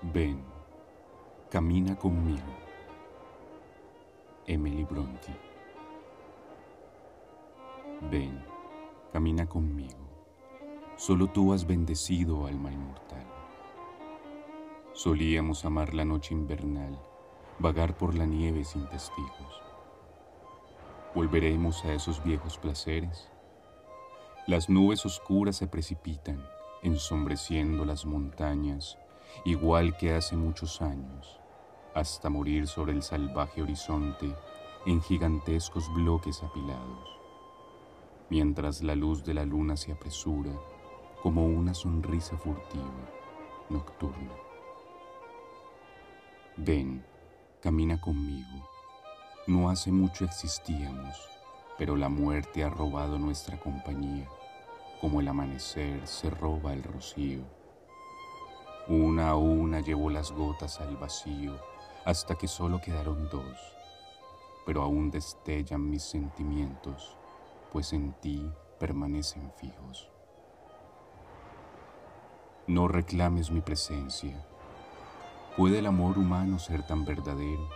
Ven, camina conmigo. Emily Bronte. Ven, camina conmigo. Solo tú has bendecido alma inmortal. Solíamos amar la noche invernal, vagar por la nieve sin testigos. Volveremos a esos viejos placeres. Las nubes oscuras se precipitan, ensombreciendo las montañas, igual que hace muchos años, hasta morir sobre el salvaje horizonte en gigantescos bloques apilados, mientras la luz de la luna se apresura como una sonrisa furtiva, nocturna. Ven, camina conmigo. No hace mucho existíamos, pero la muerte ha robado nuestra compañía, como el amanecer se roba el rocío. Una a una llevó las gotas al vacío, hasta que solo quedaron dos, pero aún destellan mis sentimientos, pues en ti permanecen fijos. No reclames mi presencia. ¿Puede el amor humano ser tan verdadero?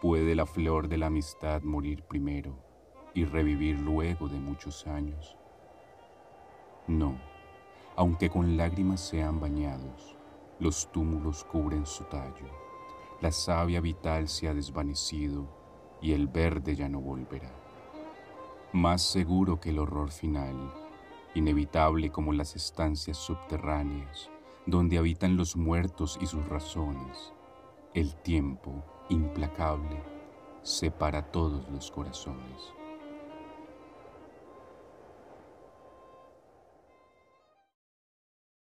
¿Puede la flor de la amistad morir primero y revivir luego de muchos años? No, aunque con lágrimas sean bañados, los túmulos cubren su tallo, la savia vital se ha desvanecido y el verde ya no volverá. Más seguro que el horror final, inevitable como las estancias subterráneas, donde habitan los muertos y sus razones. El tiempo, implacable, separa todos los corazones.